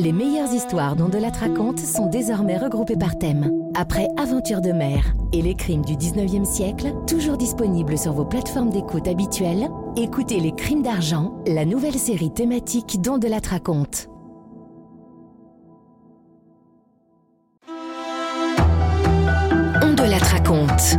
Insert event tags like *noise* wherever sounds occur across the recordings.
Les meilleures histoires dont de la raconte sont désormais regroupées par thème. Après Aventure de mer et les crimes du 19e siècle, toujours disponibles sur vos plateformes d'écoute habituelles, écoutez Les crimes d'argent, la nouvelle série thématique dont de la raconte. On raconte.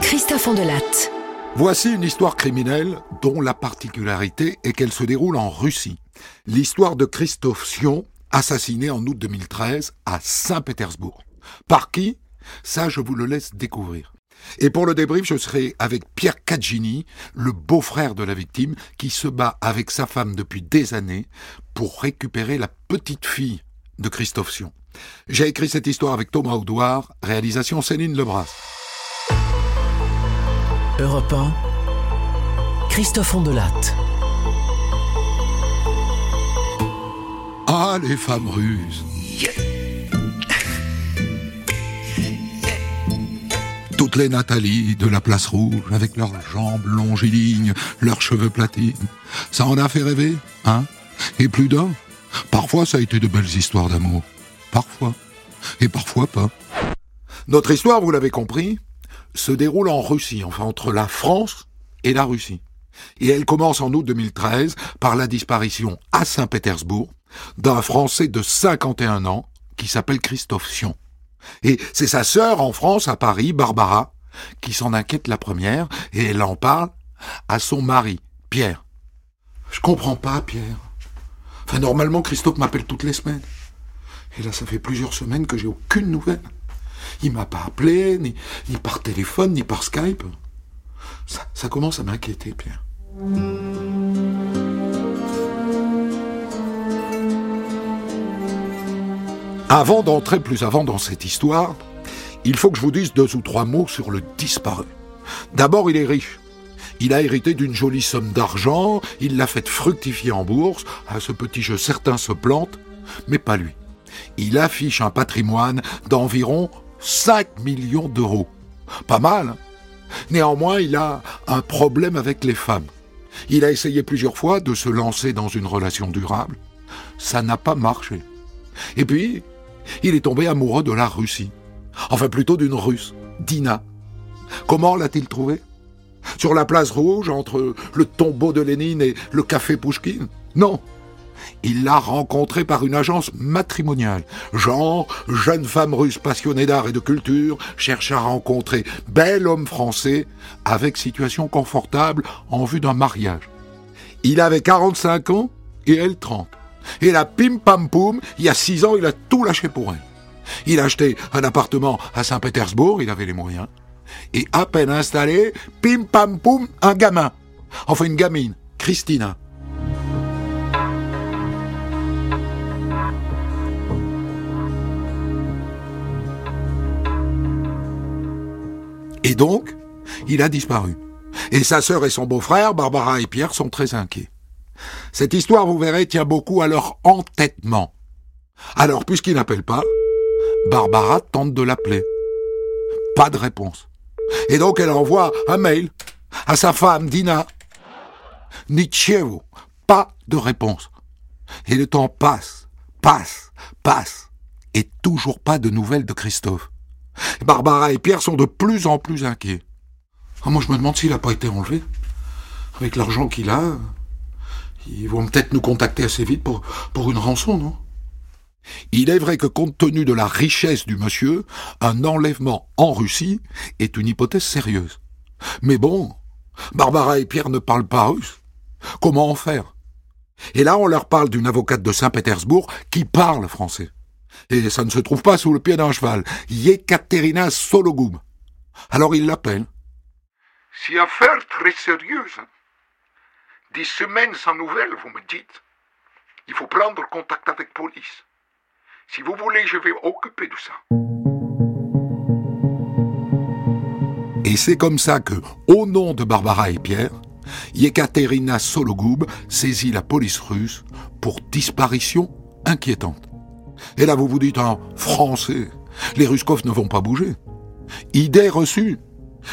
Christophe Ondelat. Voici une histoire criminelle dont la particularité est qu'elle se déroule en Russie. L'histoire de Christophe Sion, assassiné en août 2013 à Saint-Pétersbourg. Par qui? Ça, je vous le laisse découvrir. Et pour le débrief, je serai avec Pierre Cagini, le beau-frère de la victime, qui se bat avec sa femme depuis des années pour récupérer la petite fille de Christophe Sion. J'ai écrit cette histoire avec Thomas Audouard, réalisation Céline Lebras. Europe 1, Christophe. Ah, les femmes ruses Toutes les Nathalie de la place rouge, avec leurs jambes longilignes, leurs cheveux platines. Ça en a fait rêver, hein? Et plus d'un Parfois, ça a été de belles histoires d'amour. Parfois. Et parfois pas. Notre histoire, vous l'avez compris, se déroule en Russie, enfin entre la France et la Russie. Et elle commence en août 2013 par la disparition à Saint-Pétersbourg d'un Français de 51 ans qui s'appelle Christophe Sion. Et c'est sa sœur en France, à Paris, Barbara, qui s'en inquiète la première, et elle en parle à son mari, Pierre. Je comprends pas, Pierre. Enfin, normalement, Christophe m'appelle toutes les semaines. Et là, ça fait plusieurs semaines que j'ai aucune nouvelle. Il m'a pas appelé, ni, par téléphone, ni par Skype. Ça, commence à m'inquiéter, Pierre. Avant d'entrer plus avant dans cette histoire, il faut que je vous dise deux ou trois mots sur le disparu. D'abord, il est riche. Il a hérité d'une jolie somme d'argent, il l'a fait fructifier en bourse, à ce petit jeu certains se plantent, mais pas lui. Il affiche un patrimoine d'environ 5 millions d'euros. Pas mal. hein Néanmoins, il a un problème avec les femmes. Il a essayé plusieurs fois de se lancer dans une relation durable. Ça n'a pas marché. Et puis, il est tombé amoureux de la Russie. Enfin, plutôt d'une Russe, Dina. Comment l'a-t-il trouvée Sur la place rouge, entre le tombeau de Lénine et le café Pouchkine? Non. Il l'a rencontrée par une agence matrimoniale. Genre, jeune femme russe passionnée d'art et de culture cherche à rencontrer bel homme français avec situation confortable en vue d'un mariage. Il avait 45 ans et elle 30. Et la pim pam poum, il y a six ans, il a tout lâché pour elle. Il a acheté un appartement à Saint-Pétersbourg, il avait les moyens. Et à peine installé, pim pam poum, un gamin. Enfin une gamine, Christina. Et donc, il a disparu. Et sa sœur et son beau-frère, Barbara et Pierre, sont très inquiets. Cette histoire, vous verrez, tient beaucoup à leur entêtement. Alors, puisqu'il n'appelle pas, Barbara tente de l'appeler. Pas de réponse. Et donc, elle envoie un mail à sa femme, Dina. Nietzschevo, pas de réponse. Et le temps passe, passe, passe, et toujours pas de nouvelles de Christophe. Barbara et Pierre sont de plus en plus inquiets. Ah, moi, je me demande s'il n'a pas été enlevé. Avec l'argent qu'il a, ils vont peut-être nous contacter assez vite pour, pour une rançon, non? Il est vrai que compte tenu de la richesse du monsieur, un enlèvement en Russie est une hypothèse sérieuse. Mais bon, Barbara et Pierre ne parlent pas russe. Comment en faire? Et là, on leur parle d'une avocate de Saint-Pétersbourg qui parle français. Et ça ne se trouve pas sous le pied d'un cheval. Yekaterina Sologum. Alors ils l'appellent. C'est affaire très sérieuse. Des semaines sans nouvelles, vous me dites. Il faut prendre contact avec police. Si vous voulez, je vais occuper de ça. Et c'est comme ça que, au nom de Barbara et Pierre, Yekaterina Sologub saisit la police russe pour disparition inquiétante. Et là, vous vous dites en français, les Ruskov ne vont pas bouger. Idée reçue.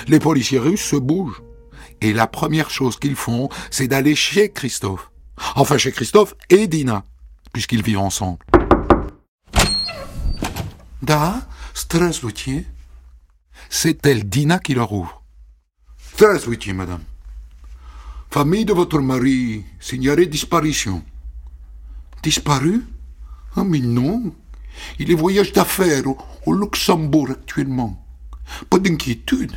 Les policiers russes se bougent. Et la première chose qu'ils font, c'est d'aller chez Christophe. Enfin, chez Christophe et Dina, puisqu'ils vivent ensemble. Da, Strasboutier. C'est elle, Dina, qui leur ouvre? Strasboutier, madame. Famille de votre mari, signalée disparition. Disparu? Ah, mais non. Il est voyage d'affaires au, Luxembourg actuellement. Pas d'inquiétude.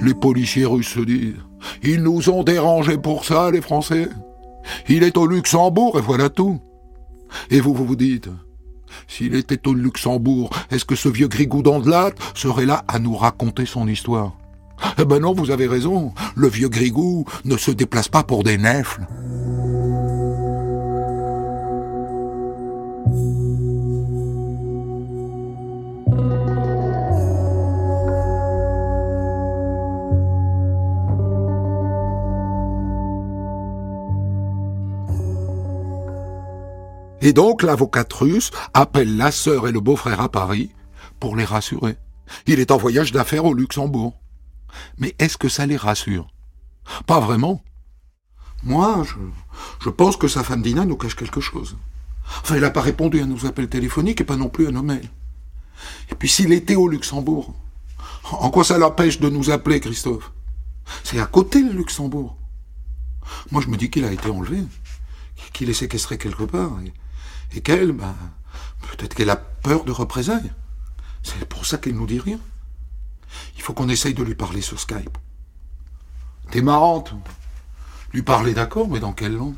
Les policiers russes se disent Ils nous ont dérangés pour ça, les Français. Il est au Luxembourg et voilà tout. Et vous, vous vous dites S'il était au Luxembourg, est-ce que ce vieux Grigou d'Andelat serait là à nous raconter son histoire? Eh ben non, vous avez raison. Le vieux Grigou ne se déplace pas pour des nefles. Et donc l'avocate russe appelle la sœur et le beau-frère à Paris pour les rassurer. Il est en voyage d'affaires au Luxembourg. Mais est-ce que ça les rassure? Pas vraiment. Moi, je, pense que sa femme Dina nous cache quelque chose. Enfin, elle n'a pas répondu à nos appels téléphoniques et pas non plus à nos mails. Et puis s'il était au Luxembourg, en quoi ça l'empêche de nous appeler, Christophe? C'est à côté le Luxembourg. Moi, je me dis qu'il a été enlevé, qu'il est séquestré quelque part. Et, et qu'elle, ben, peut-être qu'elle a peur de représailles. C'est pour ça qu'elle nous dit rien. Il faut qu'on essaye de lui parler sur Skype. T'es marrante. Lui parler d'accord, mais dans quelle langue?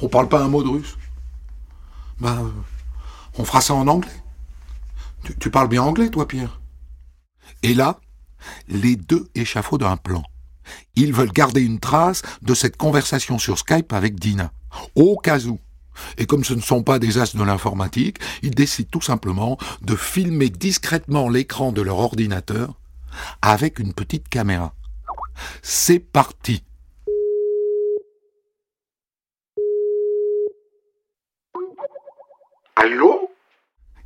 On parle pas un mot de russe. Ben, on fera ça en anglais. Tu, tu parles bien anglais, toi, Pierre? Et là, les deux échafauds d'un plan. Ils veulent garder une trace de cette conversation sur Skype avec Dina, au cas où. Et comme ce ne sont pas des as de l'informatique, ils décident tout simplement de filmer discrètement l'écran de leur ordinateur avec une petite caméra. C'est parti. Allô?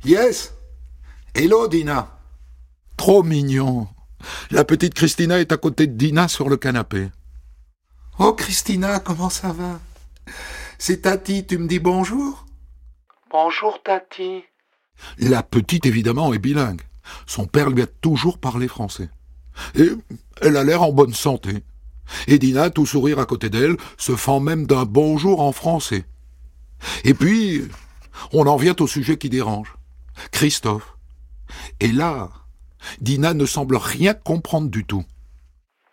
Yes. Hello, Dina. Trop mignon. La petite Christina est à côté de Dina sur le canapé. Oh, Christina, comment ça va? C'est Tati, tu me dis bonjour? Bonjour, Tati. La petite, évidemment, est bilingue. Son père lui a toujours parlé français. Et elle a l'air en bonne santé. Et Dina, tout sourire à côté d'elle, se fend même d'un bonjour en français. Et puis, on en vient au sujet qui dérange. Christophe. Et là, Dina ne semble rien comprendre du tout.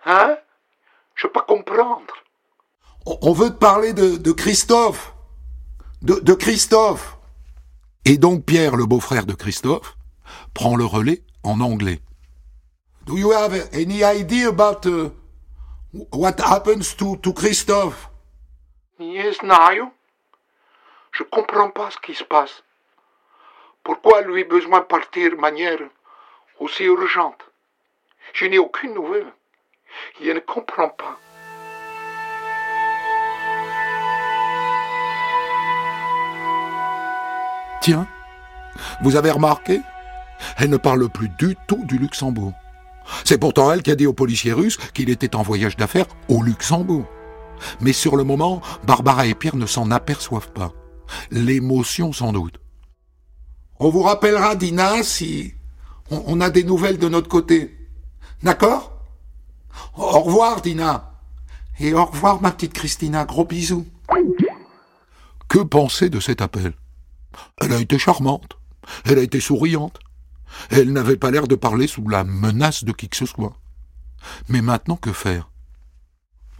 Hein? Je peux pas comprendre. On- veut te parler de, Christophe. De, Christophe. Et donc Pierre, le beau-frère de Christophe, prend le relais en anglais. Do you have any idea about uh, what happens to, to Christophe? Yes, Nayo. Je comprends pas ce qui se passe. Pourquoi lui besoin partir de manière aussi urgente? Je n'ai aucune nouvelle. Je ne comprends pas. Tiens, vous avez remarqué? Elle ne parle plus du tout du Luxembourg. C'est pourtant elle qui a dit aux policiers russes qu'il était en voyage d'affaires au Luxembourg. Mais sur le moment, Barbara et Pierre ne s'en aperçoivent pas. L'émotion sans doute. On vous rappellera, Dina, si on, on a des nouvelles de notre côté. D'accord? Au revoir, Dina. Et au revoir, ma petite Christina. Gros bisous. Que penser de cet appel? Elle a été charmante. Elle a été souriante. Elle n'avait pas l'air de parler sous la menace de qui que ce soit. Mais maintenant, que faire?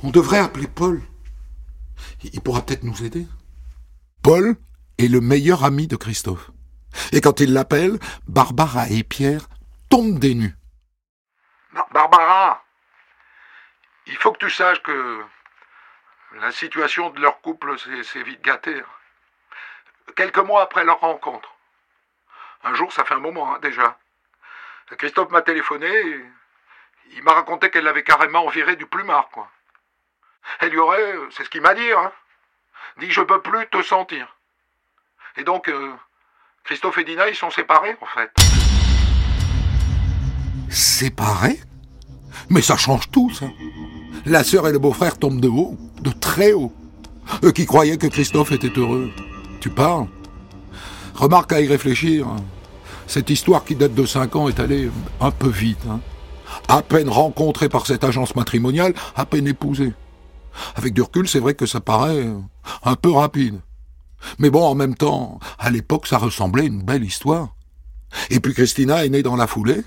On devrait appeler Paul. Il pourra peut-être nous aider. Paul est le meilleur ami de Christophe. Et quand il l'appelle, Barbara et Pierre tombent des nues. Bar- Barbara, il faut que tu saches que la situation de leur couple s'est vite gâtée. Quelques mois après leur rencontre. Un jour, ça fait un moment hein, déjà. Christophe m'a téléphoné et il m'a raconté qu'elle l'avait carrément viré du plumard, quoi. Elle lui aurait, euh, c'est ce qu'il m'a dit, hein, dit je peux plus te sentir. Et donc, euh, Christophe et Dina, ils sont séparés, en fait. Séparés? Mais ça change tout, ça. La sœur et le beau-frère tombent de haut, de très haut. Eux qui croyaient que Christophe était heureux. Tu parles Remarque à y réfléchir. Cette histoire qui date de cinq ans est allée un peu vite. Hein. À peine rencontré par cette agence matrimoniale, à peine épousé. Avec du recul, c'est vrai que ça paraît un peu rapide. Mais bon, en même temps, à l'époque, ça ressemblait à une belle histoire. Et puis Christina est née dans la foulée.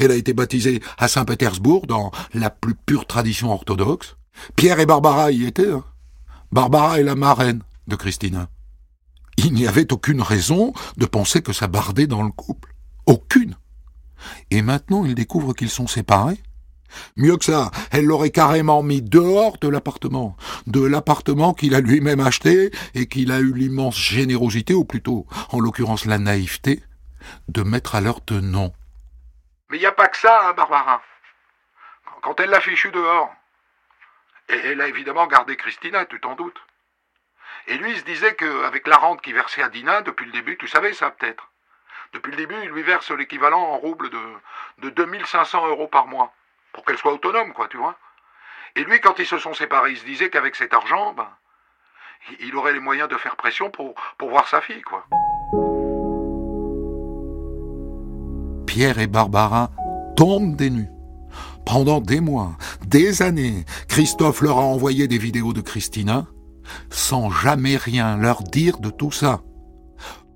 Elle a été baptisée à Saint-Pétersbourg dans la plus pure tradition orthodoxe. Pierre et Barbara y étaient. Hein. Barbara est la marraine de Christina. Il n'y avait aucune raison de penser que ça bardait dans le couple. Aucune. Et maintenant, il découvre qu'ils sont séparés. Mieux que ça, elle l'aurait carrément mis dehors de l'appartement, de l'appartement qu'il a lui-même acheté et qu'il a eu l'immense générosité, ou plutôt, en l'occurrence la naïveté, de mettre à leur de nom. Mais il n'y a pas que ça, hein, Barbara. Quand elle l'a fichu dehors, elle a évidemment gardé Christina, tu t'en doutes. Et lui, il se disait qu'avec la rente qu'il versait à Dina, depuis le début, tu savais ça peut-être. Depuis le début, il lui verse l'équivalent en rouble de, de 2500 euros par mois. Pour qu'elle soit autonome, quoi, tu vois. Et lui, quand ils se sont séparés, il se disait qu'avec cet argent, ben, il aurait les moyens de faire pression pour, pour voir sa fille, quoi. Pierre et Barbara tombent des nues. Pendant des mois, des années, Christophe leur a envoyé des vidéos de Christina, sans jamais rien leur dire de tout ça.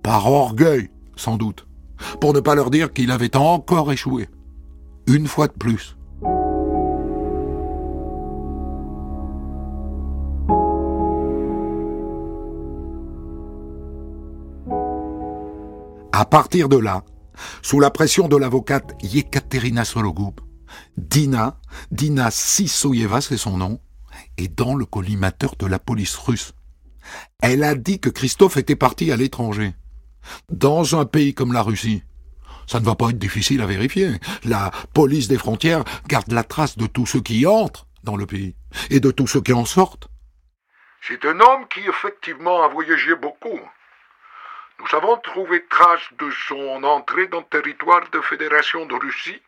Par orgueil, sans doute, pour ne pas leur dire qu'il avait encore échoué. Une fois de plus. À partir de là, sous la pression de l'avocate Yekaterina Sologub, Dina, Dina Sisoyeva c'est son nom, est dans le collimateur de la police russe. Elle a dit que Christophe était parti à l'étranger. Dans un pays comme la Russie, ça ne va pas être difficile à vérifier. La police des frontières garde la trace de tous ceux qui entrent dans le pays et de tous ceux qui en sortent. C'est un homme qui effectivement a voyagé beaucoup. Nous avons trouvé trace de son entrée dans le territoire de Fédération de Russie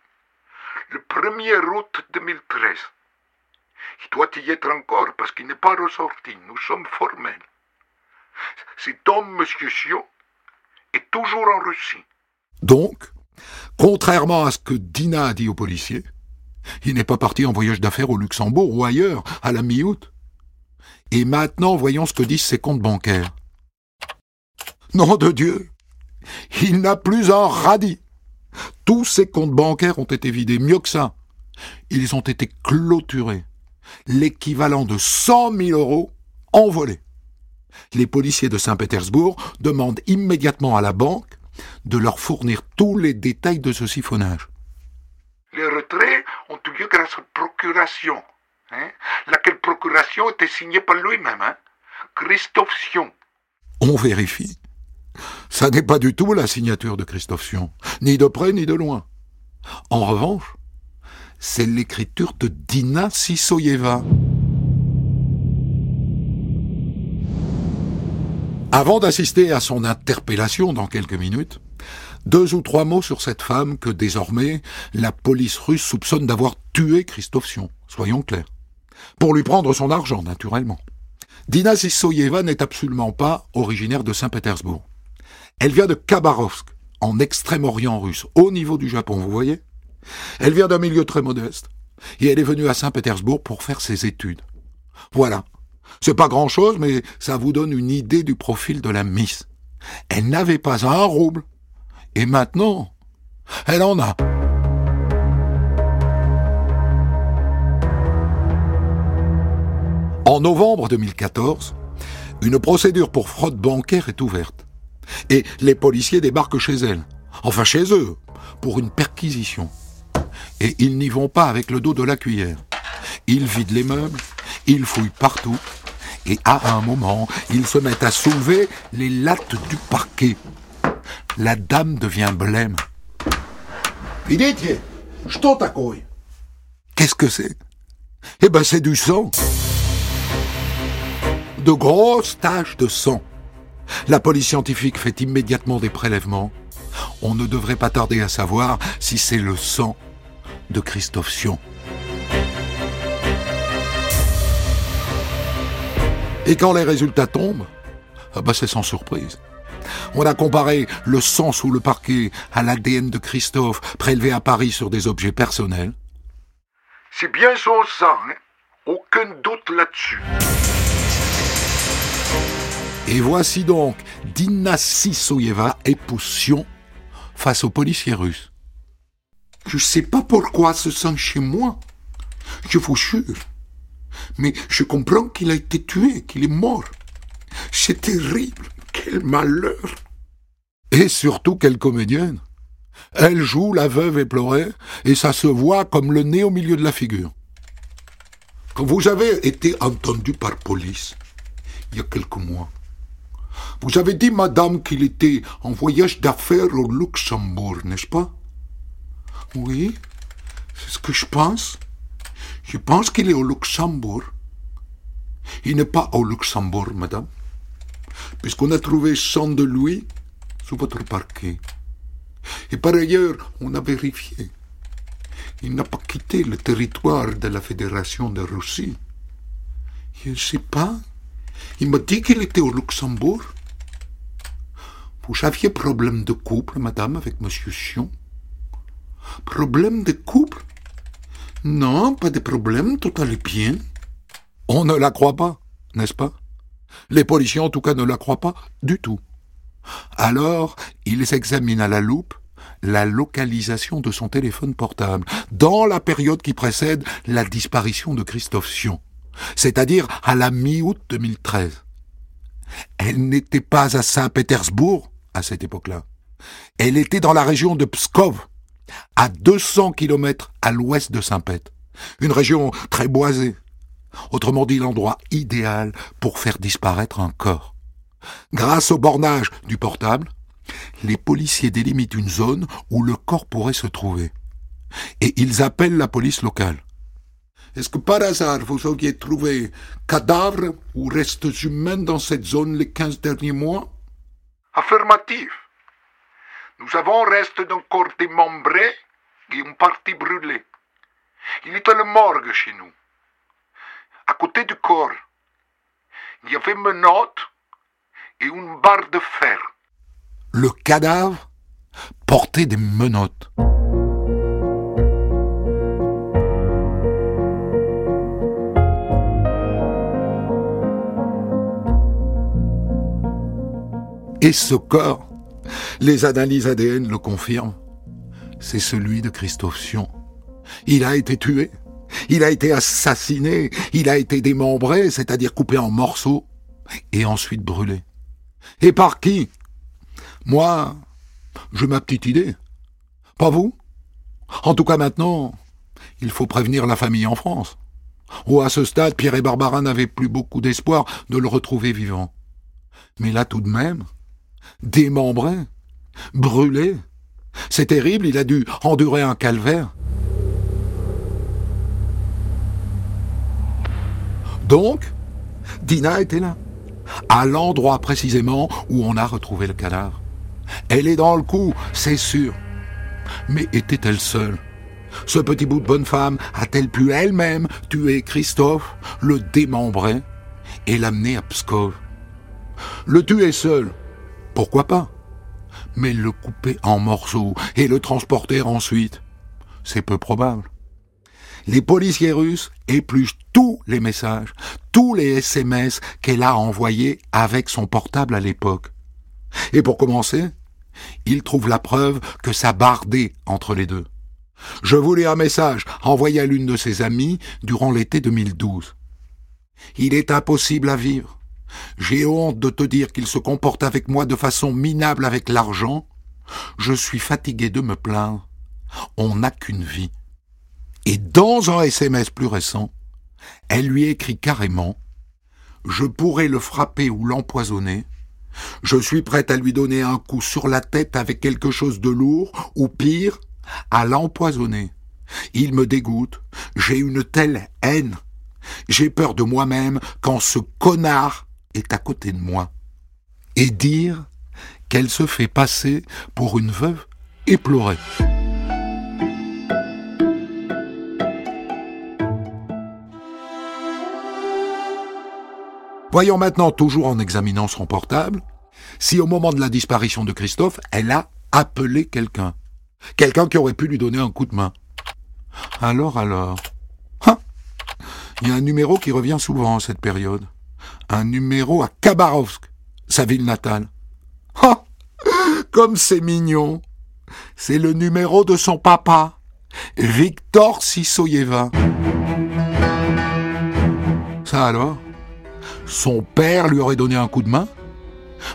le 1er août 2013. Il doit y être encore parce qu'il n'est pas ressorti. Nous sommes formels. Cet homme, monsieur Sion, est toujours en Russie. Donc, contrairement à ce que Dina a dit aux policiers, il n'est pas parti en voyage d'affaires au Luxembourg ou ailleurs à la mi-août. Et maintenant, voyons ce que disent ses comptes bancaires. Nom de Dieu Il n'a plus un radis Tous ses comptes bancaires ont été vidés, mieux que ça. Ils ont été clôturés. L'équivalent de 100 000 euros envolés. Les policiers de Saint-Pétersbourg demandent immédiatement à la banque de leur fournir tous les détails de ce siphonnage. Les retraits ont eu lieu grâce à procuration, hein, laquelle procuration était signée par lui-même, hein, Christophe Sion. On vérifie. Ça n'est pas du tout la signature de Christophe Sion, ni de près ni de loin. En revanche, c'est l'écriture de Dina Sisoyeva. Avant d'assister à son interpellation dans quelques minutes, deux ou trois mots sur cette femme que désormais la police russe soupçonne d'avoir tué Christophe Sion, soyons clairs. Pour lui prendre son argent, naturellement. Dina Sisoyeva n'est absolument pas originaire de Saint-Pétersbourg. Elle vient de Khabarovsk, en Extrême-Orient russe, au niveau du Japon, vous voyez? Elle vient d'un milieu très modeste, et elle est venue à Saint-Pétersbourg pour faire ses études. Voilà. C'est pas grand-chose, mais ça vous donne une idée du profil de la Miss. Elle n'avait pas un rouble. Et maintenant, elle en a. En novembre 2014, une procédure pour fraude bancaire est ouverte et les policiers débarquent chez elle, enfin chez eux, pour une perquisition. Et ils n'y vont pas avec le dos de la cuillère. Ils vident les meubles, ils fouillent partout, et à un moment, ils se mettent à soulever les lattes du parquet. La dame devient blême. Qu'est-ce que c'est? Eh ben c'est du sang. De grosses taches de sang. La police scientifique fait immédiatement des prélèvements. On ne devrait pas tarder à savoir si c'est le sang de Christophe Sion. Et quand les résultats tombent, ah bah c'est sans surprise. On a comparé le sang sous le parquet à l'ADN de Christophe prélevé à Paris sur des objets personnels. C'est bien son sang, hein aucun doute là-dessus. Et voici donc Dina Sissoyeva et face aux policiers russes. Je sais pas pourquoi ce sang chez moi. Je vous jure. Mais je comprends qu'il a été tué, qu'il est mort. C'est terrible. Quel malheur. Et surtout quelle comédienne. Elle joue la veuve éplorée et ça se voit comme le nez au milieu de la figure. Quand vous avez été entendu par police, il y a quelques mois, vous avez dit, madame, qu'il était en voyage d'affaires au Luxembourg, n'est-ce pas? Oui, c'est ce que je pense. Je pense qu'il est au Luxembourg. Il n'est pas au Luxembourg, madame, puisqu'on a trouvé 100 de lui sous votre parquet. Et par ailleurs, on a vérifié. Il n'a pas quitté le territoire de la Fédération de Russie. Je ne sais pas. Il m'a dit qu'il était au Luxembourg. Vous aviez problème de couple, madame, avec monsieur Chion Problème de couple? Non, pas de problème, tout allait bien. On ne la croit pas, n'est-ce pas? Les policiers, en tout cas, ne la croient pas du tout. Alors, ils examinent à la loupe la localisation de son téléphone portable dans la période qui précède la disparition de Christophe Sion, c'est-à-dire à la mi-août 2013. Elle n'était pas à Saint-Pétersbourg à cette époque-là. Elle était dans la région de Pskov, à 200 kilomètres à l'ouest de Saint-Pét, une région très boisée. Autrement dit, l'endroit idéal pour faire disparaître un corps. Grâce au bornage du portable, les policiers délimitent une zone où le corps pourrait se trouver. Et ils appellent la police locale. Est-ce que par hasard vous auriez trouvé cadavres ou restes humains dans cette zone les quinze derniers mois? Affirmatif. Nous avons reste d'un corps démembré et une partie brûlée. Il était le morgue chez nous. À côté du corps, il y avait une note et une barre de fer le cadavre portait des menottes. Et ce corps, les analyses ADN le confirment, c'est celui de Christophe Sion. Il a été tué, il a été assassiné, il a été démembré, c'est-à-dire coupé en morceaux, et ensuite brûlé. Et par qui? Moi, j'ai ma petite idée. Pas vous? En tout cas maintenant, il faut prévenir la famille en France. Ou à ce stade, Pierre et Barbara n'avaient plus beaucoup d'espoir de le retrouver vivant. Mais là tout de même, démembré, brûlé, c'est terrible, il a dû endurer un calvaire. Donc, Dina était là, à l'endroit précisément où on a retrouvé le cadavre. Elle est dans le coup, c'est sûr. Mais était-elle seule? Ce petit bout de bonne femme a-t-elle pu elle-même tuer Christophe, le démembrer et l'amener à Pskov? Le tuer seul Pourquoi pas? Mais le couper en morceaux et le transporter ensuite C'est peu probable. Les policiers russes épluchent tous les messages, tous les SMS qu'elle a envoyés avec son portable à l'époque. Et pour commencer, il trouve la preuve que ça bardait entre les deux. Je voulais un message envoyé à l'une de ses amies durant l'été 2012. Il est impossible à vivre. J'ai honte de te dire qu'il se comporte avec moi de façon minable avec l'argent. Je suis fatigué de me plaindre. On n'a qu'une vie. Et dans un SMS plus récent, elle lui écrit carrément Je pourrais le frapper ou l'empoisonner, je suis prête à lui donner un coup sur la tête avec quelque chose de lourd, ou pire, à l'empoisonner. Il me dégoûte, j'ai une telle haine. J'ai peur de moi-même quand ce connard est à côté de moi. Et dire qu'elle se fait passer pour une veuve éplorée. Voyons maintenant, toujours en examinant son portable, si au moment de la disparition de Christophe, elle a appelé quelqu'un. Quelqu'un qui aurait pu lui donner un coup de main. Alors, alors. Hein? Il y a un numéro qui revient souvent en cette période. Un numéro à Khabarovsk, sa ville natale. Ah Comme c'est mignon C'est le numéro de son papa, Victor Sissoyeva. Ça alors? Son père lui aurait donné un coup de main?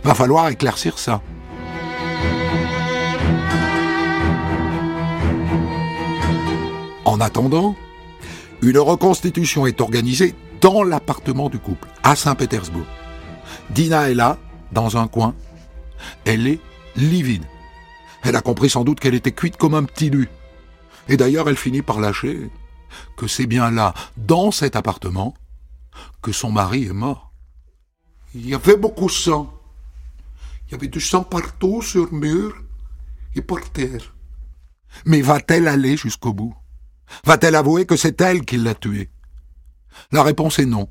Va falloir éclaircir ça. En attendant, une reconstitution est organisée dans l'appartement du couple, à Saint-Pétersbourg. Dina est là, dans un coin. Elle est livide. Elle a compris sans doute qu'elle était cuite comme un petit lu. Et d'ailleurs, elle finit par lâcher que c'est bien là, dans cet appartement, que son mari est mort. Il y avait beaucoup de sang. Il y avait du sang partout sur mur et par terre. Mais va-t-elle aller jusqu'au bout? Va-t-elle avouer que c'est elle qui l'a tué? La réponse est non.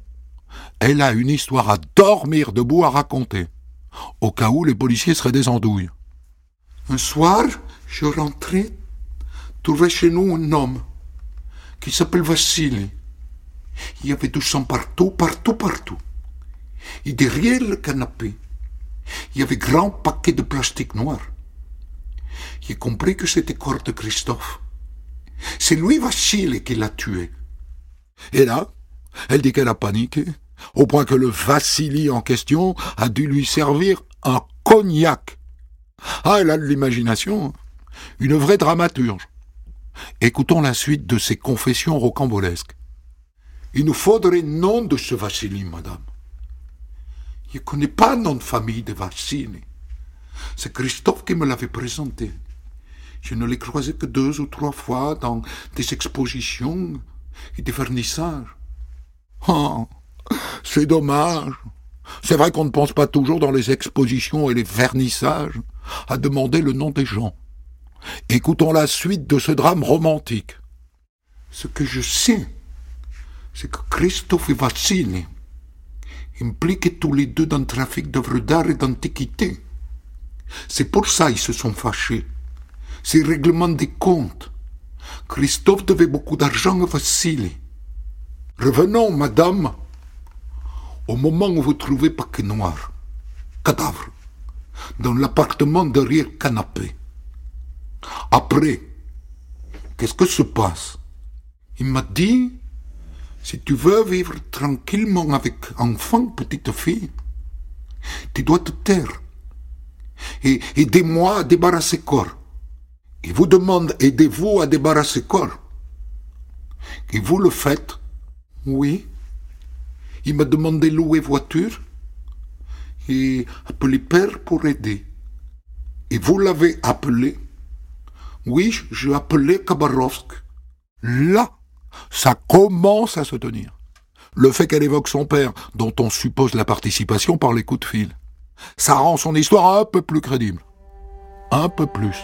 Elle a une histoire à dormir debout à raconter, au cas où les policiers seraient des andouilles. Un soir, je rentrais, trouvais chez nous un homme qui s'appelle Vassili. Il y avait du sang partout, partout, partout. Et derrière le canapé, il y avait grand paquet de plastique noir. J'ai compris que c'était corps de Christophe. C'est lui, Vassili, qui l'a tué. Et là, elle dit qu'elle a paniqué, au point que le Vassili en question a dû lui servir un cognac. Ah, elle a de l'imagination. Une vraie dramaturge. Écoutons la suite de ses confessions rocambolesques. Il nous faudrait nom de ce Vassili, madame. Je ne connais pas le nom de famille de Vassili. C'est Christophe qui me l'avait présenté. Je ne l'ai croisé que deux ou trois fois dans des expositions et des vernissages. Oh, c'est dommage. C'est vrai qu'on ne pense pas toujours dans les expositions et les vernissages à demander le nom des gens. Écoutons la suite de ce drame romantique. Ce que je sais, c'est que Christophe et Vassili impliqués tous les deux dans le trafic d'œuvres d'art et d'antiquités. C'est pour ça qu'ils se sont fâchés. C'est règlement des comptes. Christophe devait beaucoup d'argent à Vassili. Revenons, madame, au moment où vous trouvez paquet noir, cadavre, dans l'appartement derrière canapé. Après, qu'est-ce que se passe? Il m'a dit si tu veux vivre tranquillement avec enfant, petite fille, tu dois te taire. Et aidez-moi à débarrasser corps. Il vous demande, aidez-vous à débarrasser corps. Et vous le faites Oui. Il m'a demandé louer voiture et appeler père pour aider. Et vous l'avez appelé? Oui, je appelé Kabarovsk. Là, ça commence à se tenir. Le fait qu'elle évoque son père, dont on suppose la participation par les coups de fil, ça rend son histoire un peu plus crédible. Un peu plus.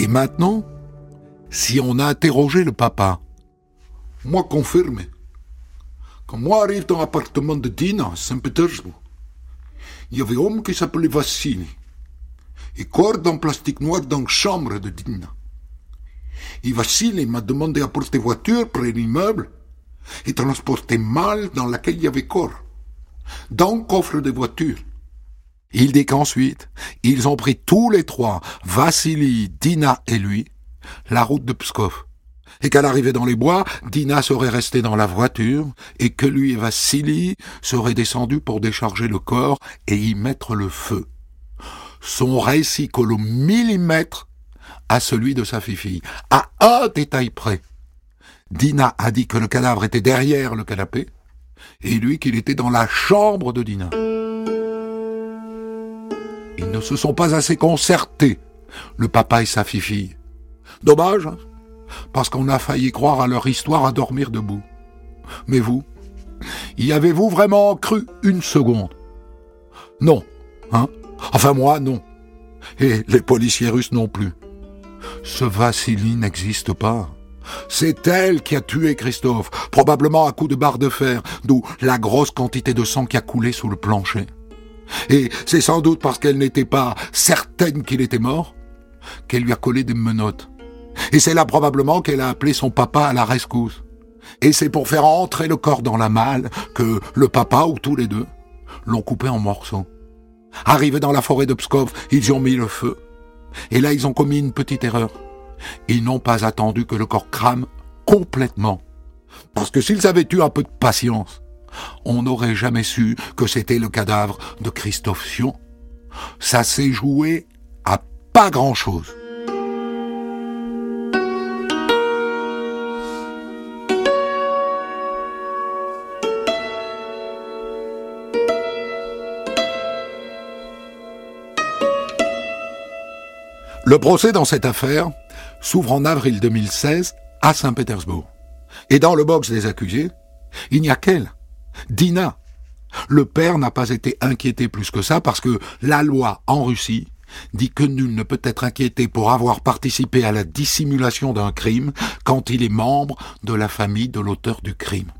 Et maintenant, si on a interrogé le papa, moi confirmé, quand moi arrive dans l'appartement de Dina à Saint-Pétersbourg, il y avait un homme qui s'appelait Vassili, et corde en plastique noir dans la chambre de Dina. Et Vassili m'a demandé d'apporter voiture près l'immeuble et transporter mal dans laquelle il y avait corps, dans le coffre de voiture. Il dit qu'ensuite, ils ont pris tous les trois, Vassili, Dina et lui, la route de Pskov et qu'à l'arrivée dans les bois, Dina serait restée dans la voiture, et que lui et Vassili seraient descendus pour décharger le corps et y mettre le feu. Son récit colle au millimètre à celui de sa fille, à un détail près. Dina a dit que le cadavre était derrière le canapé, et lui qu'il était dans la chambre de Dina. Ils ne se sont pas assez concertés, le papa et sa fille. Dommage, hein parce qu'on a failli croire à leur histoire à dormir debout. Mais vous, y avez-vous vraiment cru une seconde? Non, hein Enfin moi, non. Et les policiers russes non plus. Ce Vassili n'existe pas. C'est elle qui a tué Christophe, probablement à coups de barre de fer, d'où la grosse quantité de sang qui a coulé sous le plancher. Et c'est sans doute parce qu'elle n'était pas certaine qu'il était mort qu'elle lui a collé des menottes. Et c'est là probablement qu'elle a appelé son papa à la rescousse. Et c'est pour faire entrer le corps dans la malle que le papa ou tous les deux l'ont coupé en morceaux. Arrivés dans la forêt de Pskov, ils y ont mis le feu. Et là, ils ont commis une petite erreur. Ils n'ont pas attendu que le corps crame complètement. Parce que s'ils avaient eu un peu de patience, on n'aurait jamais su que c'était le cadavre de Christophe Sion. Ça s'est joué à pas grand-chose. Le procès dans cette affaire s'ouvre en avril 2016 à Saint-Pétersbourg. Et dans le box des accusés, il n'y a qu'elle, Dina. Le père n'a pas été inquiété plus que ça parce que la loi en Russie dit que nul ne peut être inquiété pour avoir participé à la dissimulation d'un crime quand il est membre de la famille de l'auteur du crime.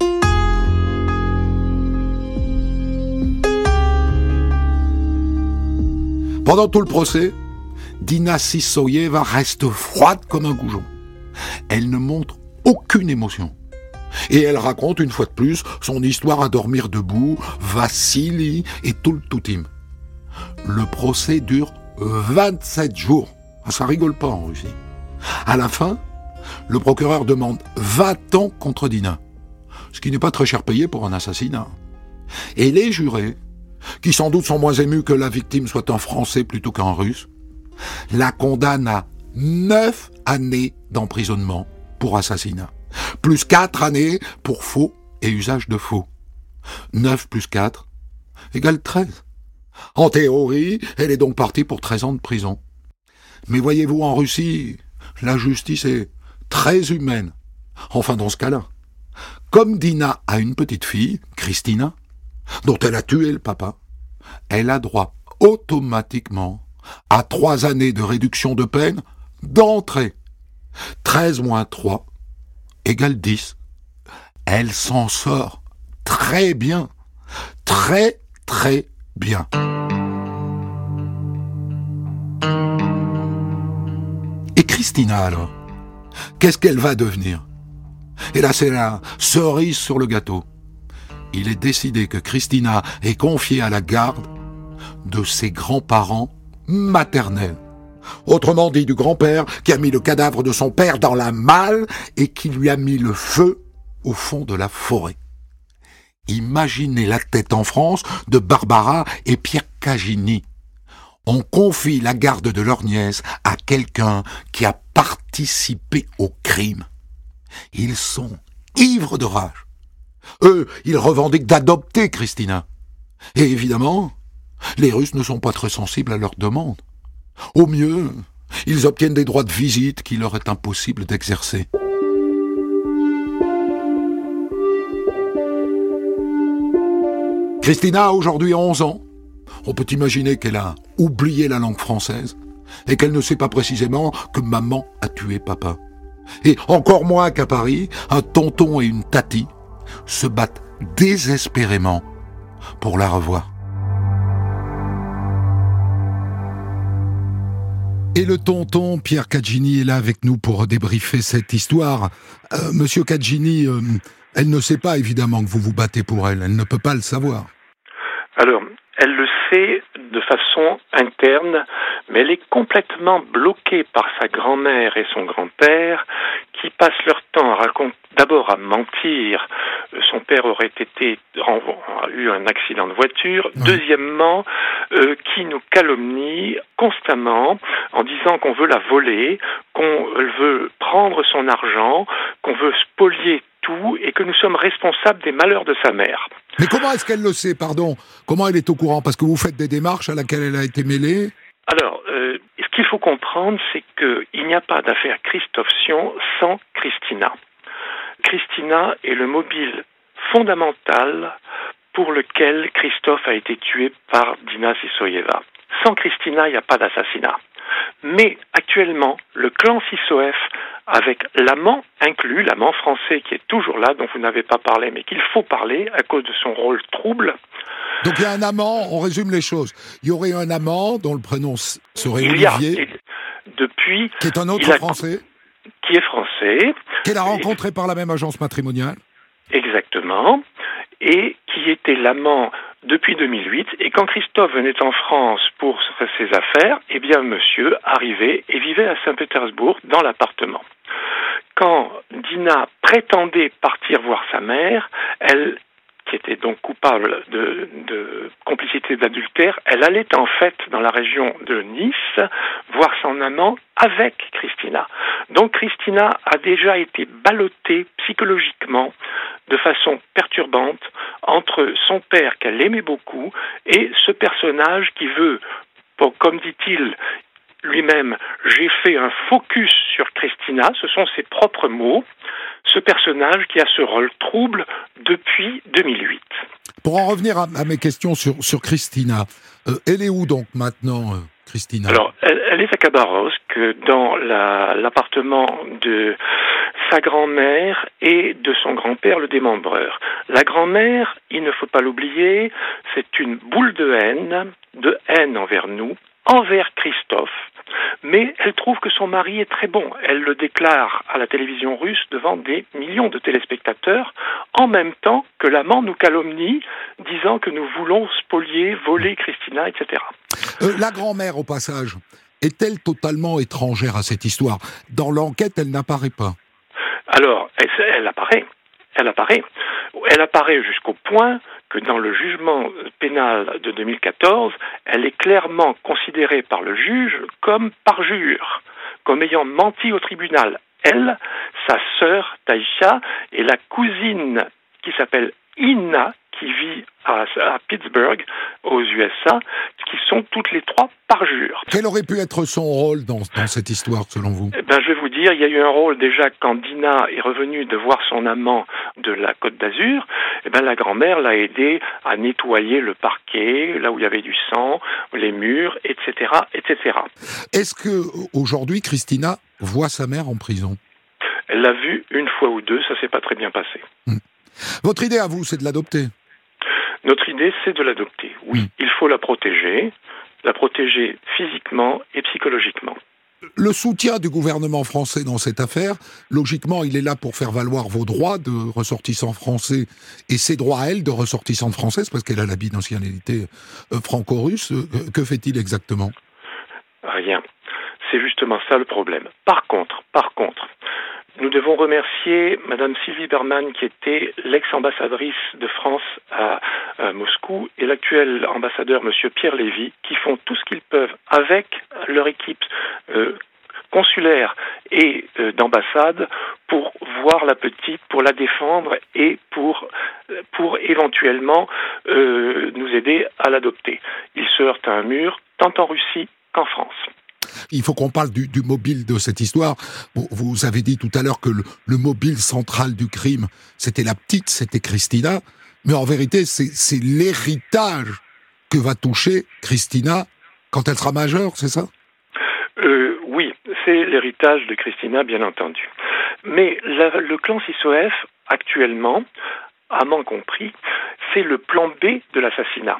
Pendant tout le procès, Dina Sissoyeva reste froide comme un goujon. Elle ne montre aucune émotion. Et elle raconte une fois de plus son histoire à dormir debout, Vassili et tout le toutim. Le procès dure 27 jours. Ah, ça rigole pas en Russie. À la fin, le procureur demande 20 ans contre Dina. Ce qui n'est pas très cher payé pour un assassinat. Et les jurés, qui sans doute sont moins émus que la victime soit un Français plutôt qu'un Russe, la condamne à neuf années d'emprisonnement pour assassinat, plus quatre années pour faux et usage de faux. 9 plus 4 égale 13. En théorie, elle est donc partie pour 13 ans de prison. Mais voyez-vous, en Russie, la justice est très humaine. Enfin, dans ce cas-là. Comme Dina a une petite fille, Christina, dont elle a tué le papa, elle a droit automatiquement à trois années de réduction de peine d'entrée. 13 moins 3 égale 10. Elle s'en sort très bien. Très, très bien. Et Christina alors? Qu'est-ce qu'elle va devenir? Et là c'est la cerise sur le gâteau. Il est décidé que Christina est confiée à la garde de ses grands-parents maternelle. Autrement dit, du grand-père qui a mis le cadavre de son père dans la malle et qui lui a mis le feu au fond de la forêt. Imaginez la tête en France de Barbara et Pierre Cagini. On confie la garde de leur nièce à quelqu'un qui a participé au crime. Ils sont ivres de rage. Eux, ils revendiquent d'adopter Christina. Et évidemment, les Russes ne sont pas très sensibles à leurs demandes. Au mieux, ils obtiennent des droits de visite qu'il leur est impossible d'exercer. Christina a aujourd'hui 11 ans. On peut imaginer qu'elle a oublié la langue française et qu'elle ne sait pas précisément que maman a tué papa. Et encore moins qu'à Paris, un tonton et une tati se battent désespérément pour la revoir. Et le tonton Pierre Cagini est là avec nous pour débriefer cette histoire. Euh, Monsieur Cagini, euh, elle ne sait pas évidemment que vous vous battez pour elle. Elle ne peut pas le savoir. Alors, elle le de façon interne, mais elle est complètement bloquée par sa grand-mère et son grand-père qui passent leur temps à raconter, d'abord à mentir. Euh, son père aurait été a eu un accident de voiture. Deuxièmement, euh, qui nous calomnie constamment en disant qu'on veut la voler, qu'on veut prendre son argent, qu'on veut spolier tout et que nous sommes responsables des malheurs de sa mère. Mais comment est-ce qu'elle le sait, pardon? Comment elle est au courant? Parce que vous faites des démarches à laquelle elle a été mêlée Alors, euh, ce qu'il faut comprendre, c'est qu'il n'y a pas d'affaire Christophe Sion sans Christina. Christina est le mobile fondamental pour lequel Christophe a été tué par Dina Sissoyeva. Sans Christina, il n'y a pas d'assassinat. Mais actuellement, le clan Sissoef, avec l'amant inclus, l'amant français qui est toujours là, dont vous n'avez pas parlé, mais qu'il faut parler à cause de son rôle trouble. Donc il y a un amant, on résume les choses. Il y aurait un amant dont le prénom serait Il y a, Olivier, depuis, qui est un autre a- Français, qui est français, qu'elle a rencontré par la même agence matrimoniale. Exactement. Et qui était l'amant depuis 2008. Et quand Christophe venait en France pour ses affaires, eh bien, monsieur arrivait et vivait à Saint-Pétersbourg dans l'appartement. Quand Dina prétendait partir voir sa mère, elle qui était donc coupable de, complicité d'adultère, elle allait en fait dans la région de Nice voir son amant avec Christina. Donc Christina a déjà été ballottée psychologiquement de façon perturbante entre son père qu'elle aimait beaucoup et ce personnage qui veut, comme dit-il lui-même, j'ai fait un focus sur Christina, ce sont ses propres mots, ce personnage qui a ce rôle trouble depuis 2008. Pour en revenir à, à mes questions sur, sur Christina, euh, elle est où donc maintenant, euh, Christina? Alors, elle, elle est à Khabarovsk, dans la- l'appartement de sa grand-mère et de son grand-père, le démembreur. La grand-mère, il ne faut pas l'oublier, c'est une boule de haine, de haine envers nous, envers Christophe, mais elle trouve que son mari est très bon. Elle le déclare à la télévision russe devant des millions de téléspectateurs, en même temps que l'amant nous calomnie, disant que nous voulons spolier, voler Christina, etc. Euh, la grand-mère, au passage, est-elle totalement étrangère à cette histoire? Dans l'enquête, elle n'apparaît pas. Alors, elle, elle apparaît. Elle apparaît. Elle apparaît jusqu'au point que dans le jugement pénal de 2014, elle est clairement considérée par le juge comme parjure, comme ayant menti au tribunal. Elle, sa sœur Taïcha et la cousine qui s'appelle Ina, qui vit à, à Pittsburgh, aux USA, qui sont toutes les trois parjures. Quel aurait pu être son rôle dans, dans cette histoire, selon vous? Eh ben, je vais vous dire, il y a eu un rôle déjà quand Dina est revenue de voir son amant de la Côte d'Azur. Eh ben, la grand-mère l'a aidé à nettoyer le parquet, là où il y avait du sang, les murs, etc., etc. Est-ce que aujourd'hui, Christina voit sa mère en prison? Elle l'a vu une fois ou deux, ça s'est pas très bien passé. Votre idée à vous, c'est de l'adopter? Notre idée, c'est de l'adopter. Oui, Mm. il faut la protéger, la protéger physiquement et psychologiquement. Le soutien du gouvernement français dans cette affaire, logiquement, il est là pour faire valoir vos droits de ressortissants français et ses droits à elle de ressortissante française, parce qu'elle a la binationalité euh, franco-russe. Euh, Que fait-il exactement? Rien. C'est justement ça le problème. Par contre, par contre, nous devons remercier Madame Sylvie Berman, qui était l'ex-ambassadrice de France à, à Moscou, et l'actuel ambassadeur, Monsieur Pierre Lévy, qui font tout ce qu'ils peuvent avec leur équipe euh, consulaire et euh, d'ambassade pour voir la petite, pour la défendre et pour, pour éventuellement euh, nous aider à l'adopter. Ils se heurtent à un mur, tant en Russie qu'en France. Il faut qu'on parle du, mobile de cette histoire. Vous, avez dit tout à l'heure que le, le mobile central du crime, c'était la petite, c'était Christina. Mais en vérité, c'est l'héritage que va toucher Christina quand elle sera majeure, c'est ça? Euh, oui, c'est l'héritage de Christina, bien entendu. Mais le clan Sissoef, actuellement, à m'en compris, c'est le plan B de l'assassinat.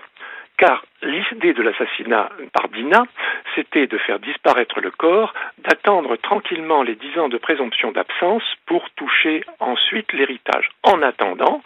Car l'idée de l'assassinat par Dina, c'était de faire disparaître le corps, d'attendre tranquillement les dix ans de présomption d'absence pour toucher ensuite l'héritage. En attendant,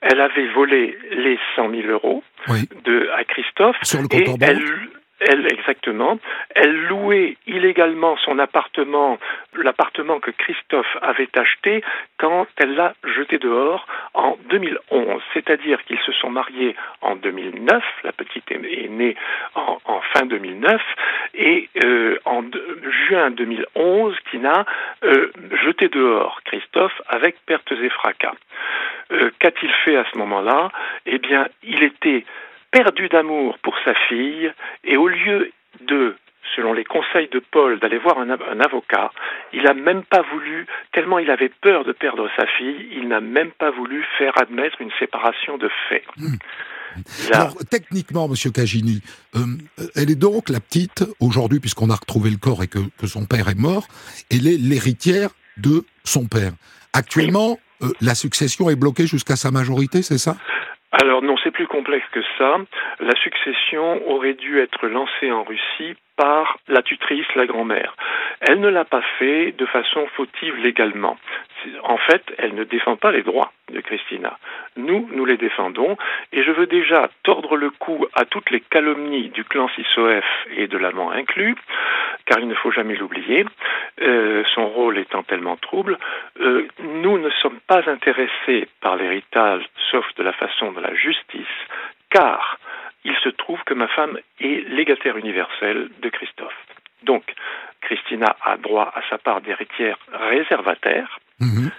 elle avait volé les 100 000 euros Oui. de, à Christophe Sur le compte et en banque elle, elle, exactement, elle louait illégalement son appartement, l'appartement que Christophe avait acheté quand elle l'a jeté dehors en 2011. C'est-à-dire qu'ils se sont mariés en 2009, la petite est, née en, fin 2009, et euh, en juin 2011, Tina euh, jeté dehors Christophe avec pertes et fracas. Euh, Qu'a-t-il fait à ce moment-là? Eh bien, il était perdu d'amour pour sa fille, et au lieu de, selon les conseils de Paul, d'aller voir un, av- un avocat, il n'a même pas voulu, tellement il avait peur de perdre sa fille, il n'a même pas voulu faire admettre une séparation de fait. Alors, techniquement, Monsieur Cagini, euh, elle est donc la petite, aujourd'hui, puisqu'on a retrouvé le corps et que, son père est mort, elle est l'héritière de son père. Actuellement, euh, la succession est bloquée jusqu'à sa majorité, c'est ça? Alors non, c'est plus complexe que ça. La succession aurait dû être lancée en Russie par la tutrice, la grand-mère. Elle ne l'a pas fait de façon fautive légalement. En fait, elle ne défend pas les droits de Christina. Nous, nous les défendons, et je veux déjà tordre le cou à toutes les calomnies du clan Sissoef et de l'amant inclus, car il ne faut jamais l'oublier, euh, son rôle étant tellement trouble. Euh, nous ne sommes pas intéressés par l'héritage, sauf de la façon de la justice, car il se trouve que ma femme est légataire universelle de Christophe. Donc, Christina a droit à sa part d'héritière réservataire, mhm.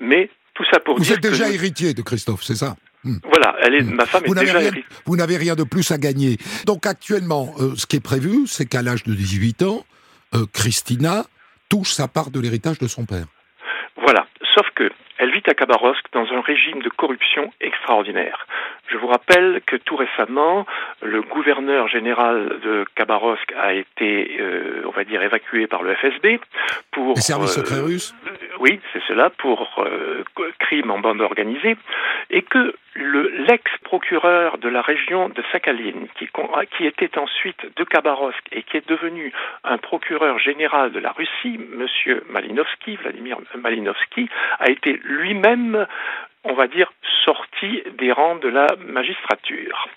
mais tout ça pour vous dire. Êtes déjà héritier de Christophe, c'est ça? Hmm. Voilà, elle est, hmm. ma femme vous est déjà rien, Vous n'avez rien de plus à gagner. Donc actuellement, euh, ce qui est prévu, c'est qu'à l'âge de 18 ans, euh, Christina touche sa part de l'héritage de son père. Voilà, sauf que elle vit à Khabarovsk dans un régime de corruption extraordinaire. Je vous rappelle que tout récemment, le gouverneur général de Khabarovsk a été, euh, on va dire, évacué par le FSB pour. Les services secrets euh, russes Oui, c'est cela, pour euh, crime en bande organisée, et que l'ex-procureur de la région de Sakhalin, qui, qui, était ensuite de Khabarovsk et qui est devenu un procureur général de la Russie, M. Malinovski, Vladimir Malinovski, a été lui-même on va dire, sorti des rangs de la magistrature.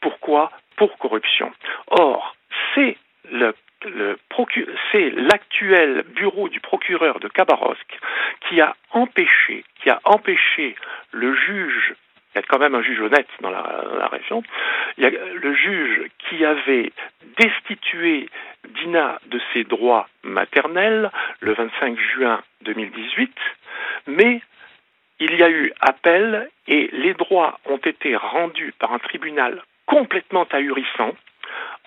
Pourquoi? Pour corruption. Or, c'est l'actuel bureau du procureur de Khabarovsk qui a empêché, qui a empêché le juge, y a quand même un juge honnête dans la, région, il y a le juge qui avait destitué Dina de ses droits maternels le 25 juin 2018, mais il y a eu appel et les droits ont été rendus par un tribunal complètement ahurissant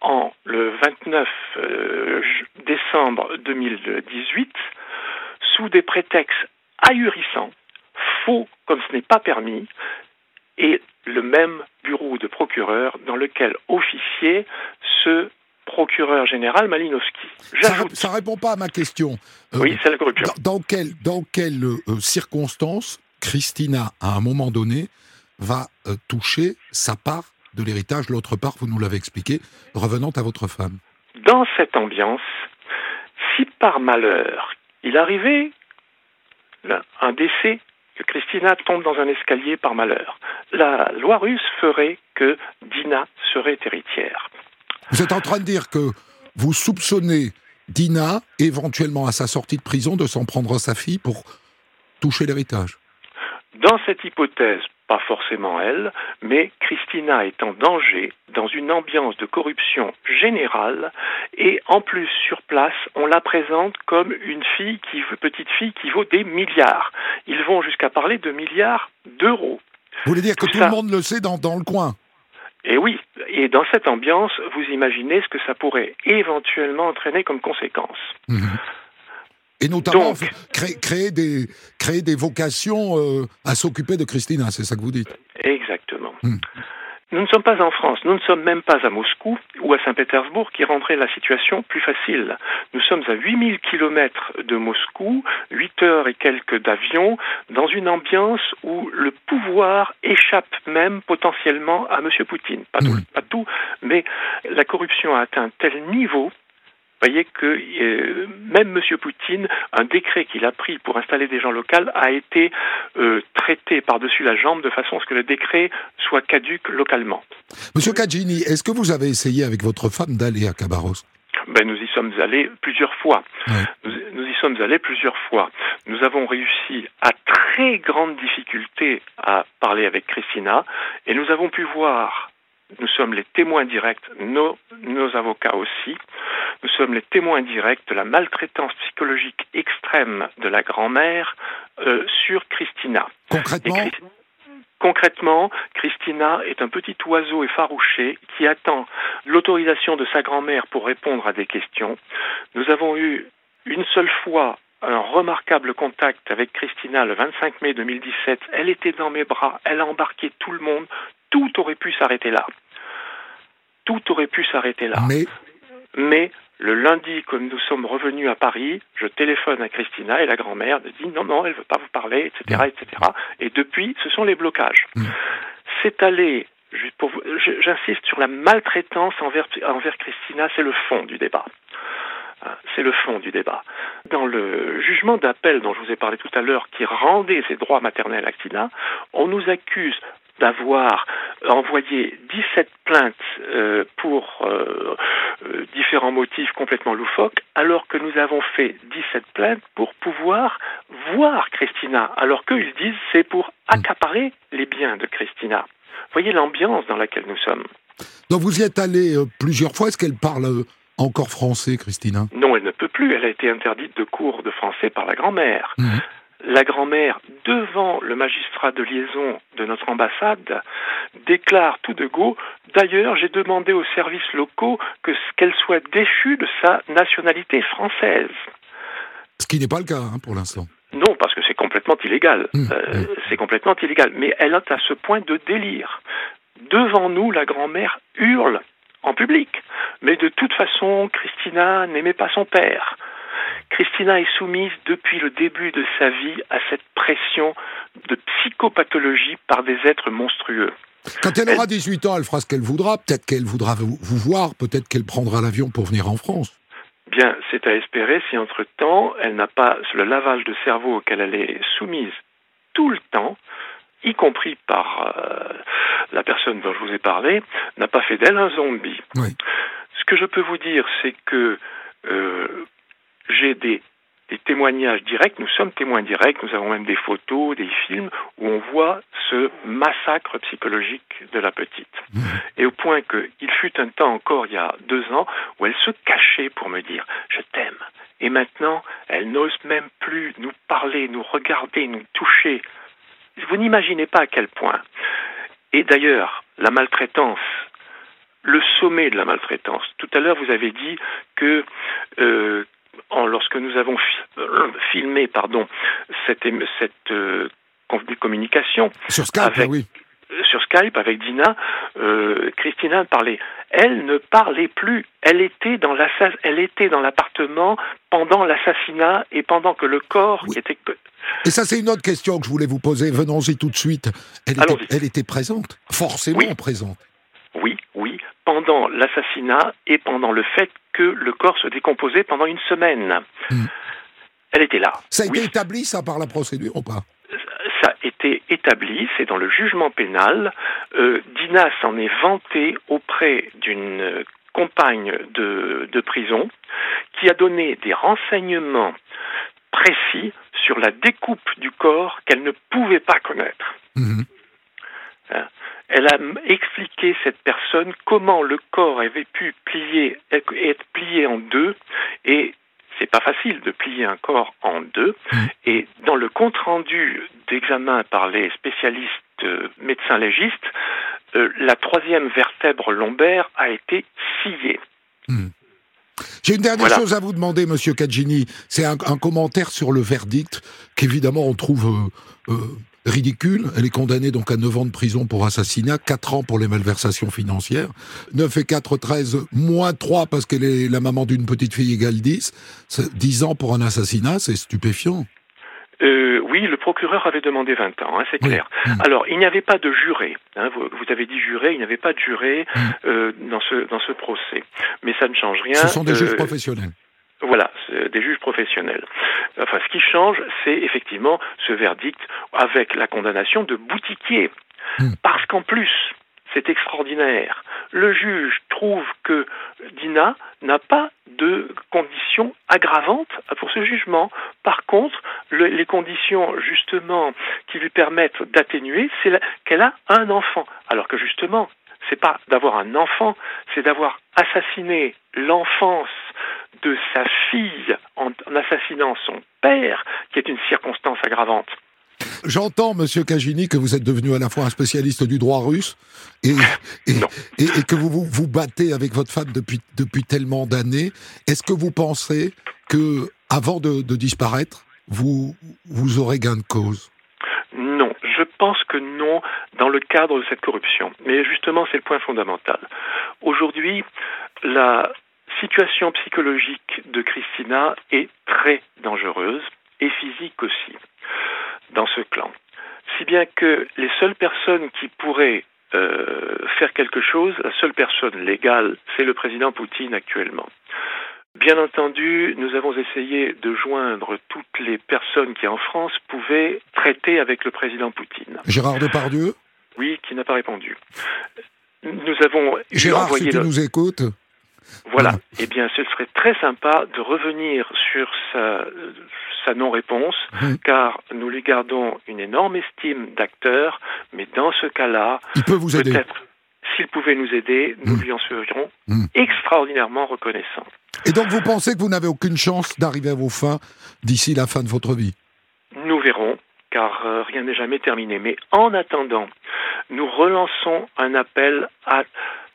en le 29 euh, décembre 2018 sous des prétextes ahurissants, faux comme ce n'est pas permis, et le même bureau de procureur dans lequel officiait ce procureur général Malinowski. Ça ne répond pas à ma question. Euh, oui, c'est la corruption. Dans, quelles dans quelle, euh, circonstances Christina, à un moment donné, va euh, toucher sa part de l'héritage, l'autre part, vous nous l'avez expliqué, revenant à votre femme? Dans cette ambiance, si par malheur il arrivait un décès, Christina tombe dans un escalier par malheur, la loi russe ferait que Dina serait héritière. Vous êtes en train de dire que vous soupçonnez Dina, éventuellement à sa sortie de prison, de s'en prendre à sa fille pour toucher l'héritage dans cette hypothèse, pas forcément elle, mais Christina est en danger dans une ambiance de corruption générale et en plus sur place, on la présente comme une fille qui petite fille qui vaut des milliards. Ils vont jusqu'à parler de milliards d'euros. Vous voulez dire que tout le monde le sait dans, le coin et oui, et dans cette ambiance, vous imaginez ce que ça pourrait éventuellement entraîner comme conséquence. Mhm. Et notamment créer, des, créer des vocations euh, à s'occuper de Christina, c'est ça que vous dites? Exactement. Hmm. Nous ne sommes pas en France, nous ne sommes même pas à Moscou ou à Saint-Pétersbourg qui rendrait la situation plus facile. Nous sommes à 8000 km de Moscou, 8 heures et quelques d'avion, dans une ambiance où le pouvoir échappe même potentiellement à M. Poutine. Pas, tout, hmm. pas tout, mais la corruption a atteint tel niveau voyez que euh, même M. Poutine, un décret qu'il a pris pour installer des gens locaux a été euh, traité par-dessus la jambe de façon à ce que le décret soit caduque localement. Monsieur Cagini, est-ce que vous avez essayé avec votre femme d'aller à Khabarovsk ben, nous y sommes allés plusieurs fois. Nous, nous, y sommes allés plusieurs fois. Nous avons réussi à très grande difficulté à parler avec Christina et nous avons pu voir nous sommes les témoins directs, nos, nos, avocats aussi, nous sommes les témoins directs de la maltraitance psychologique extrême de la grand-mère euh, sur Christina. Concrètement Concrètement, Christina est un petit oiseau effarouché qui attend l'autorisation de sa grand-mère pour répondre à des questions. Nous avons eu une seule fois un remarquable contact avec Christina le 25 mai 2017. Elle était dans mes bras, elle a embarqué tout le monde, tout aurait pu s'arrêter là. Tout aurait pu s'arrêter là. Mais Mais le lundi, comme nous sommes revenus à Paris, je téléphone à Christina et la grand-mère me dit non, non, elle veut pas vous parler, etc., etc. Et depuis, ce sont les blocages. Mm. C'est allé, j'insiste sur la maltraitance envers, envers Christina, c'est le fond du débat. Hein, C'est le fond du débat. Dans le jugement d'appel dont je vous ai parlé tout à l'heure, qui rendait ses droits maternels à Christina, on nous accuse d'avoir envoyé 17 plaintes euh, pour euh, euh, différents motifs complètement loufoques, alors que nous avons fait 17 plaintes pour pouvoir voir Christina, alors qu'eux ils disent c'est pour accaparer les biens de Christina. Voyez l'ambiance dans laquelle nous sommes. donc vous y êtes allé euh, plusieurs fois. Est-ce qu'elle parle encore français, Christina? Non, elle ne peut plus. Elle a été interdite de cours de français par la grand-mère. Mhm. La grand-mère, devant le magistrat de liaison de notre ambassade, déclare tout de go D'ailleurs, j'ai demandé aux services locaux que qu'elle soit déchue de sa nationalité française. Ce qui n'est pas le cas hein, pour l'instant. Non, parce que c'est complètement illégal. Mhm. Euh, c'est complètement illégal. Mais elle est à ce point de délire. Devant nous, la grand-mère hurle en public. Mais de toute façon, Christina n'aimait pas son père. Christina est soumise depuis le début de sa vie à cette pression de psychopathologie par des êtres monstrueux. Quand elle aura 18 ans, elle fera ce qu'elle voudra. Peut-être qu'elle voudra vous, vous voir. Peut-être qu'elle prendra l'avion pour venir en France. Bien, c'est à espérer si entre-temps elle n'a pas le lavage de cerveau auquel elle est soumise tout le temps, y compris par euh, la personne dont je vous ai parlé, n'a pas fait d'elle un zombie. Oui. Ce que je peux vous dire, c'est que euh, j'ai des, des témoignages directs, nous sommes témoins directs, nous avons même des photos, des films où on voit ce massacre psychologique de la petite. *laughs* Et au point qu'il fut un temps encore, il y a deux ans, où elle se cachait pour me dire « je t'aime ». Et maintenant, elle n'ose même plus nous parler, nous regarder, nous toucher. Vous n'imaginez pas à quel point. Et d'ailleurs, la maltraitance, le sommet de la maltraitance. Tout à l'heure, vous avez dit que euh, en- lorsque nous avons euh, filmé pardon, cette, cette euh, communication Sur Skype, Avec- oui. euh, sur Skype avec Dina, euh, Christina parlait. Elle ne parlait plus. Elle était dans elle était dans l'appartement pendant l'assassinat et pendant que le corps Oui. était Et ça, c'est une autre question que je voulais vous poser. Venons-y tout de suite. Elle était, Allons-y. elle était présente, forcément Oui. présente. Pendant l'assassinat et pendant le fait que le corps se décomposait pendant une semaine. Hmm. Elle était là. Ça a été établi, ça, par la procédure ou pas? Ça a été établi, c'est dans le jugement pénal. Euh, Dina s'en est vantée auprès d'une compagne de, de prison qui a donné des renseignements précis sur la découpe du corps qu'elle ne pouvait pas connaître. Mhm. Elle a expliqué, cette personne, comment le corps avait pu plier, être plié en deux, et c'est pas facile de plier un corps en deux. Et dans le compte rendu d'examen par les spécialistes euh, médecins légistes, euh, la troisième vertèbre lombaire a été sciée. J'ai une dernière Voilà. chose à vous demander, Monsieur Cagini. C'est un, un commentaire sur le verdict qu'évidemment on trouve euh, ridicule. Elle est condamnée donc à 9 ans de prison pour assassinat, 4 ans pour les malversations financières, 9 et 4, 13, moins 3 parce qu'elle est la maman d'une petite fille égale 10, C'est 10 ans pour un assassinat, c'est stupéfiant. Euh, oui, le procureur avait demandé 20 ans, hein, c'est Oui. clair. Mm. Alors, il n'y avait pas de juré. hein, vous, vous avez dit juré, il n'y avait pas de juré Mm. euh, dans, ce, dans ce procès. Mais ça ne change rien. Ce sont des Euh, juges professionnels. Voilà, des juges professionnels. Enfin, ce qui change, c'est effectivement ce verdict avec la condamnation de boutiquier. Hmm. Parce qu'en plus, c'est extraordinaire. Le juge trouve que Dina n'a pas de conditions aggravantes pour ce jugement. Par contre, le- les conditions justement qui lui permettent d'atténuer, c'est qu'elle a un enfant. Alors que justement, c'est pas d'avoir un enfant, c'est d'avoir assassiné l'enfance de sa fille en, en assassinant son père, qui est une circonstance aggravante. J'entends, Monsieur Cagini, que vous êtes devenu à la fois un spécialiste du droit russe et, et, Non. et- et que vous, vous vous battez avec votre femme depuis, depuis tellement d'années. Est-ce que vous pensez que, avant de, de disparaître, vous, vous aurez gain de cause? Non, je pense que non dans le cadre de cette corruption. Mais justement, c'est le point fondamental. Aujourd'hui, la situation psychologique de Christina est très dangereuse et physique aussi dans ce clan. Si bien que les seules personnes qui pourraient euh, faire quelque chose, la seule personne légale, c'est le président Poutine actuellement. Bien entendu, nous avons essayé de joindre toutes les personnes qui en France pouvaient traiter avec le président Poutine. Gérard Depardieu? Oui, qui n'a pas répondu. Nous avons Gérard, si tu nous écoutes. Voilà. Eh bien, ce serait très sympa de revenir sur sa, sa non-réponse, car nous lui gardons une énorme estime d'acteur, mais dans ce cas-là, il peut vous aider. Peut-être, s'il pouvait nous aider, nous lui en serions extraordinairement reconnaissants. Et donc, vous pensez que vous n'avez aucune chance d'arriver à vos fins d'ici la fin de votre vie? Nous verrons car euh, rien n'est jamais terminé. Mais en attendant, nous relançons un appel à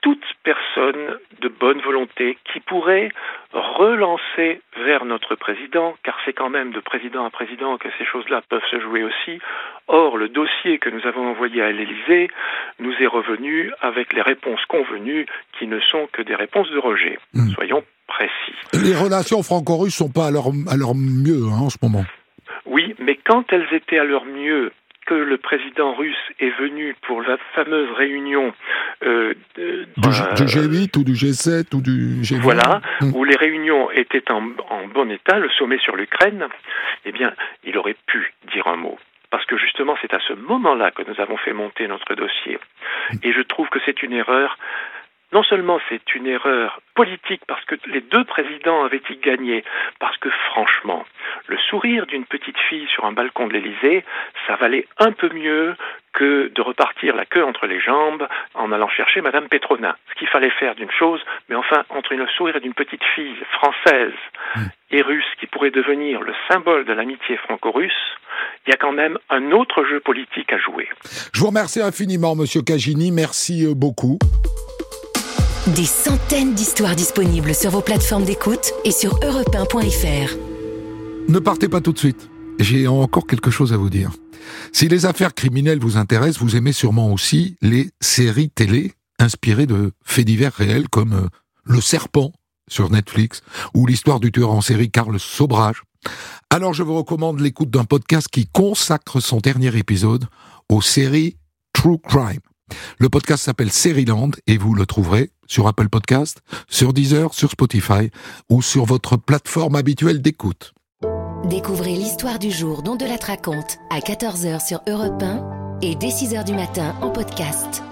toute personne de bonne volonté qui pourrait relancer vers notre président, car c'est quand même de président à président que ces choses-là peuvent se jouer aussi. Or, le dossier que nous avons envoyé à l'Élysée nous est revenu avec les réponses convenues qui ne sont que des réponses de rejet. Mmh. Soyons précis. Les relations franco-russes sont pas à leur, à leur mieux hein, en ce moment. Oui, mais quand elles étaient à leur mieux le président russe est venu pour la fameuse réunion euh, du, G8 ou du G7 ou du G20. Voilà, hum. où les réunions étaient en, en bon état, le sommet sur l'Ukraine, eh bien, il aurait pu dire un mot parce que justement c'est à ce moment-là que nous avons fait monter notre dossier. Et je trouve que c'est une erreur non seulement c'est une erreur politique parce que les deux présidents avaient y gagné, parce que franchement, le sourire d'une petite fille sur un balcon de l'Élysée, ça valait un peu mieux que de repartir la queue entre les jambes en allant chercher Madame Petrona. Ce qu'il fallait faire d'une chose, mais enfin, entre le sourire d'une petite fille française et russe qui pourrait devenir le symbole de l'amitié franco-russe, il y a quand même un autre jeu politique à jouer. Je vous remercie infiniment, Monsieur Cagini. Merci euh, beaucoup. Des centaines d'histoires disponibles sur vos plateformes d'écoute et sur europe Ne partez pas tout de suite. J'ai encore quelque chose à vous dire. Si les affaires criminelles vous intéressent, vous aimez sûrement aussi les séries télé inspirées de faits divers réels comme euh, Le Serpent sur Netflix ou l'histoire du tueur en série Carl Sobrage. Alors je vous recommande l'écoute d'un podcast qui consacre son dernier épisode aux séries True Crime. Le podcast s'appelle Seriland et vous le trouverez sur Apple Podcast, sur Deezer, sur Spotify ou sur votre plateforme habituelle d'écoute. Découvrez l'histoire du jour dont de la raconte à 14h sur Europe 1 et dès 6h du matin en podcast.